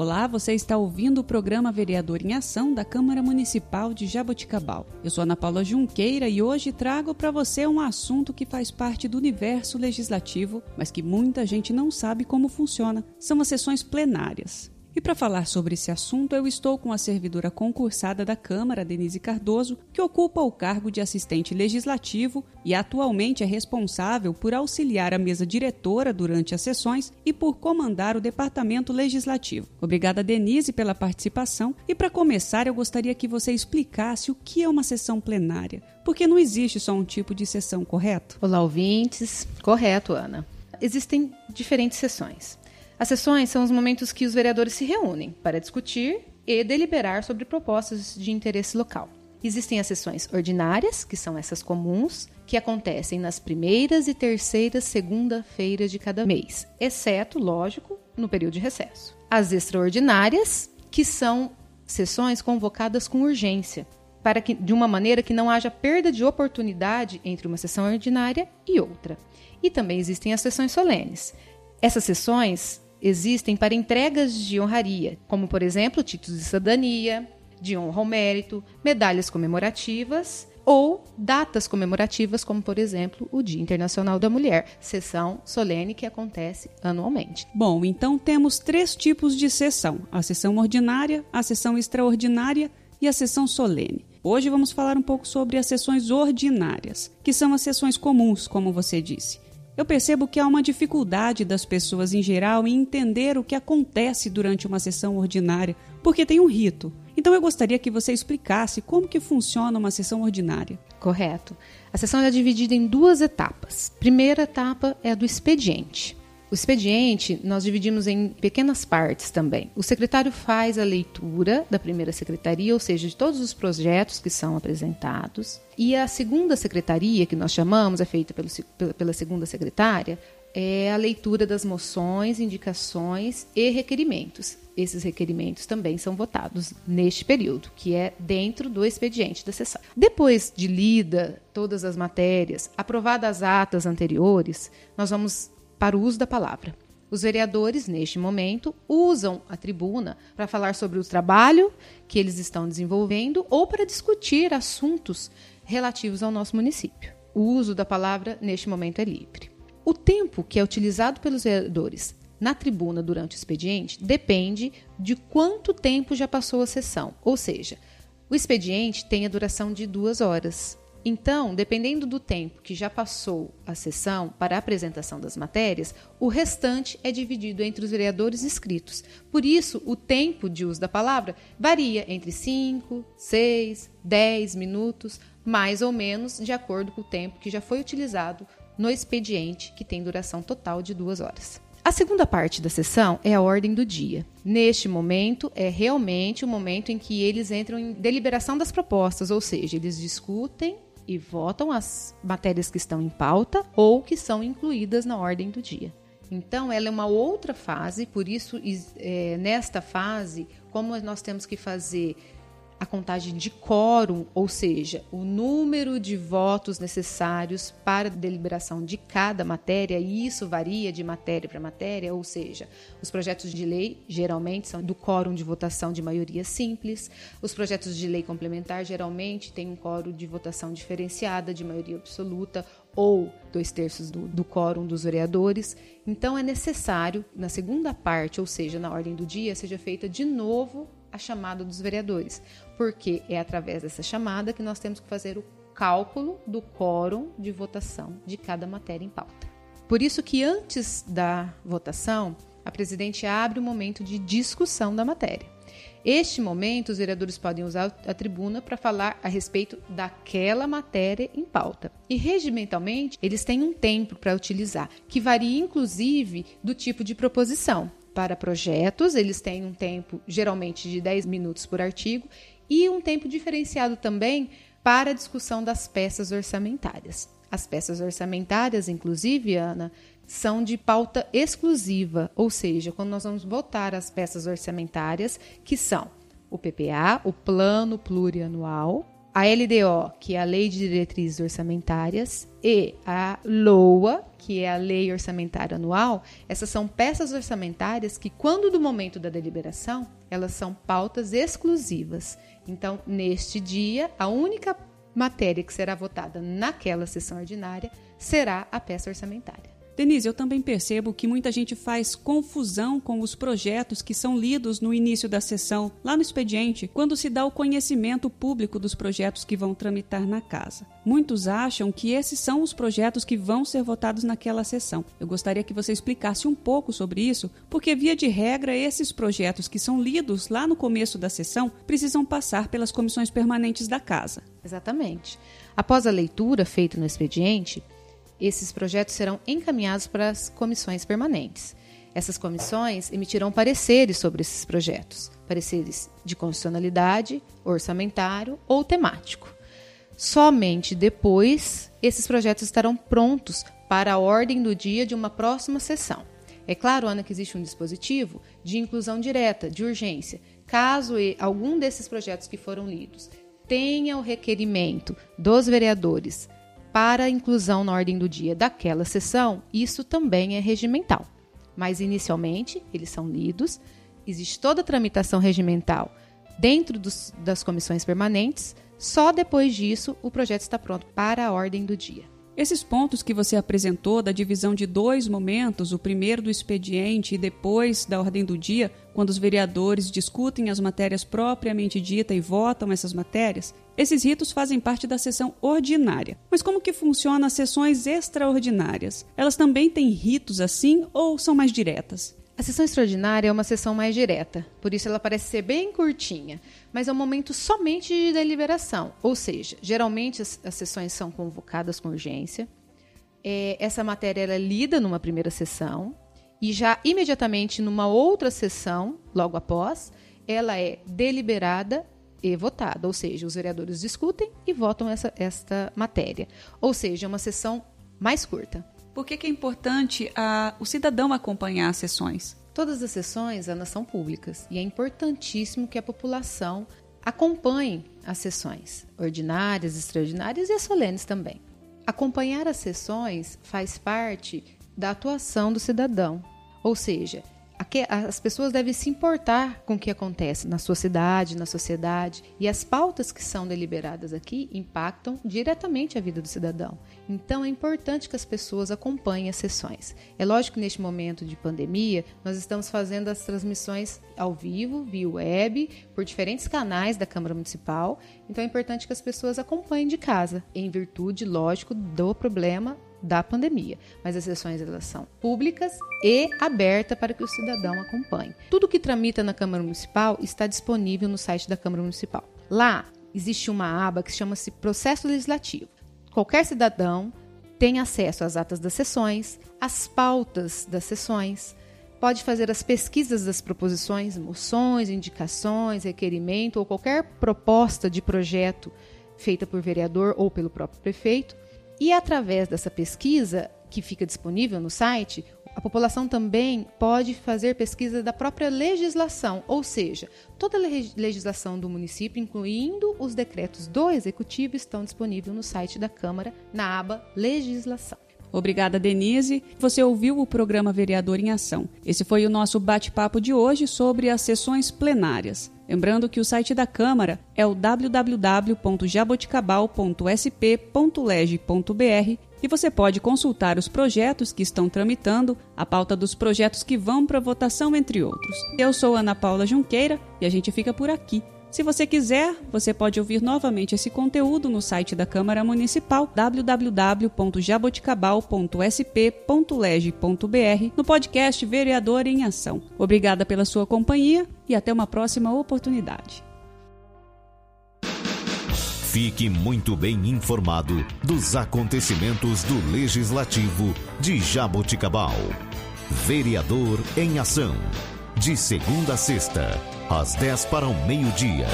Olá, você está ouvindo o programa Vereador em Ação da Câmara Municipal de Jaboticabal. Eu sou Ana Paula Junqueira e hoje trago para você um assunto que faz parte do universo legislativo, mas que muita gente não sabe como funciona. São as sessões plenárias. E para falar sobre esse assunto, eu estou com a servidora concursada da Câmara, Denise Cardoso, que ocupa o cargo de assistente legislativo e atualmente é responsável por auxiliar a mesa diretora durante as sessões e por comandar o departamento legislativo. Obrigada, Denise, pela participação. E para começar, eu gostaria que você explicasse o que é uma sessão plenária, porque não existe só um tipo de sessão, correto? Olá, ouvintes. Correto, Ana. Existem diferentes sessões. As sessões são os momentos que os vereadores se reúnem para discutir e deliberar sobre propostas de interesse local. Existem as sessões ordinárias, que são essas comuns, que acontecem nas primeiras e terceiras segunda-feiras de cada mês, exceto, lógico, no período de recesso. As extraordinárias, que são sessões convocadas com urgência, para que de uma maneira que não haja perda de oportunidade entre uma sessão ordinária e outra. E também existem as sessões solenes. Essas sessões existem para entregas de honraria, como, por exemplo, títulos de cidadania, de honra ao mérito, medalhas comemorativas ou datas comemorativas, como, por exemplo, o Dia Internacional da Mulher, sessão solene que acontece anualmente. Bom, então temos três tipos de sessão: a sessão ordinária, a sessão extraordinária e a sessão solene. Hoje vamos falar um pouco sobre as sessões ordinárias, que são as sessões comuns, como você disse. Eu percebo que há uma dificuldade das pessoas em geral em entender o que acontece durante uma sessão ordinária, porque tem um rito. Então eu gostaria que você explicasse como que funciona uma sessão ordinária. Correto. A sessão é dividida em duas etapas. Primeira etapa é a do expediente. O expediente nós dividimos em pequenas partes também. O secretário faz a leitura da primeira secretaria, ou seja, de todos os projetos que são apresentados. E a segunda secretaria, que nós chamamos, é feita pelo, pela segunda secretária, é a leitura das moções, indicações e requerimentos. Esses requerimentos também são votados neste período, que é dentro do expediente da sessão. Depois de lida todas as matérias, aprovadas as atas anteriores, nós vamos para o uso da palavra. Os vereadores, neste momento, usam a tribuna para falar sobre o trabalho que eles estão desenvolvendo ou para discutir assuntos relativos ao nosso município. O uso da palavra, neste momento, é livre. O tempo que é utilizado pelos vereadores na tribuna durante o expediente depende de quanto tempo já passou a sessão, ou seja, o expediente tem a duração de duas horas. Então, dependendo do tempo que já passou a sessão para a apresentação das matérias, o restante é dividido entre os vereadores inscritos. Por isso, o tempo de uso da palavra varia entre 5, 6, 10 minutos, mais ou menos de acordo com o tempo que já foi utilizado no expediente, que tem duração total de duas horas. A segunda parte da sessão é a ordem do dia. Neste momento, é realmente o momento em que eles entram em deliberação das propostas, ou seja, eles discutem e votam as matérias que estão em pauta ou que são incluídas na ordem do dia. Então, ela é uma outra fase, por isso, é, nesta fase, como nós temos que fazer a contagem de quórum, ou seja, o número de votos necessários para a deliberação de cada matéria, e isso varia de matéria para matéria, ou seja, os projetos de lei geralmente são do quórum de votação de maioria simples, os projetos de lei complementar geralmente têm um quórum de votação diferenciada de maioria absoluta ou dois terços do, do quórum dos vereadores. Então é necessário, na segunda parte, ou seja, na ordem do dia, seja feita de novo a chamada dos vereadores, porque é através dessa chamada que nós temos que fazer o cálculo do quórum de votação de cada matéria em pauta. Por isso que antes da votação, a presidente abre o um momento de discussão da matéria. Este momento, os vereadores podem usar a tribuna para falar a respeito daquela matéria em pauta. E regimentalmente, eles têm um tempo para utilizar, que varia inclusive do tipo de proposição para projetos, eles têm um tempo geralmente de 10 minutos por artigo e um tempo diferenciado também para a discussão das peças orçamentárias. As peças orçamentárias, inclusive, Ana, são de pauta exclusiva, ou seja, quando nós vamos votar as peças orçamentárias, que são o PPA, o Plano Plurianual, a LDO, que é a Lei de Diretrizes Orçamentárias, e a LOA, que é a Lei Orçamentária Anual, essas são peças orçamentárias que, quando do momento da deliberação, elas são pautas exclusivas. Então, neste dia, a única matéria que será votada naquela sessão ordinária será a peça orçamentária. Denise, eu também percebo que muita gente faz confusão com os projetos que são lidos no início da sessão, lá no expediente, quando se dá o conhecimento público dos projetos que vão tramitar na casa. Muitos acham que esses são os projetos que vão ser votados naquela sessão. Eu gostaria que você explicasse um pouco sobre isso, porque, via de regra, esses projetos que são lidos lá no começo da sessão precisam passar pelas comissões permanentes da casa. Exatamente. Após a leitura feita no expediente, esses projetos serão encaminhados para as comissões permanentes. Essas comissões emitirão pareceres sobre esses projetos, pareceres de constitucionalidade, orçamentário ou temático. Somente depois esses projetos estarão prontos para a ordem do dia de uma próxima sessão. É claro, Ana, que existe um dispositivo de inclusão direta, de urgência. Caso algum desses projetos que foram lidos tenha o requerimento dos vereadores para a inclusão na ordem do dia daquela sessão, isso também é regimental. Mas inicialmente eles são lidos, existe toda a tramitação regimental dentro dos, das comissões permanentes, só depois disso o projeto está pronto para a ordem do dia. Esses pontos que você apresentou da divisão de dois momentos, o primeiro do expediente e depois da ordem do dia, quando os vereadores discutem as matérias propriamente dita e votam essas matérias, esses ritos fazem parte da sessão ordinária. Mas como que funcionam as sessões extraordinárias? Elas também têm ritos assim ou são mais diretas? A sessão extraordinária é uma sessão mais direta, por isso ela parece ser bem curtinha, mas é um momento somente de deliberação, ou seja, geralmente as, as sessões são convocadas com urgência, é, essa matéria é lida numa primeira sessão e já imediatamente numa outra sessão, logo após, ela é deliberada e votada, ou seja, os vereadores discutem e votam essa, esta matéria, ou seja, é uma sessão mais curta. Por que, que é importante a, o cidadão acompanhar as sessões? Todas as sessões elas são públicas e é importantíssimo que a população acompanhe as sessões ordinárias, extraordinárias e as solenes também. Acompanhar as sessões faz parte da atuação do cidadão, ou seja, as pessoas devem se importar com o que acontece na sua cidade, na sociedade, e as pautas que são deliberadas aqui impactam diretamente a vida do cidadão. Então é importante que as pessoas acompanhem as sessões. É lógico que neste momento de pandemia, nós estamos fazendo as transmissões ao vivo, via web, por diferentes canais da Câmara Municipal. Então é importante que as pessoas acompanhem de casa, em virtude, lógico, do problema da pandemia, mas as sessões elas são públicas e abertas para que o cidadão acompanhe. Tudo que tramita na Câmara Municipal está disponível no site da Câmara Municipal. Lá existe uma aba que chama-se Processo Legislativo. Qualquer cidadão tem acesso às atas das sessões, às pautas das sessões, pode fazer as pesquisas das proposições, moções, indicações, requerimento ou qualquer proposta de projeto feita por vereador ou pelo próprio prefeito e através dessa pesquisa, que fica disponível no site, a população também pode fazer pesquisa da própria legislação, ou seja, toda a legislação do município, incluindo os decretos do executivo, estão disponíveis no site da Câmara, na aba Legislação. Obrigada, Denise. Você ouviu o programa Vereador em Ação. Esse foi o nosso bate-papo de hoje sobre as sessões plenárias. Lembrando que o site da Câmara é o www.jaboticabal.sp.leg.br e você pode consultar os projetos que estão tramitando, a pauta dos projetos que vão para votação, entre outros. Eu sou Ana Paula Junqueira e a gente fica por aqui. Se você quiser, você pode ouvir novamente esse conteúdo no site da Câmara Municipal www.jaboticabal.sp.leg.br no podcast Vereador em Ação. Obrigada pela sua companhia e até uma próxima oportunidade. Fique muito bem informado dos acontecimentos do Legislativo de Jaboticabal. Vereador em Ação. De segunda a sexta, às 10 para o meio-dia.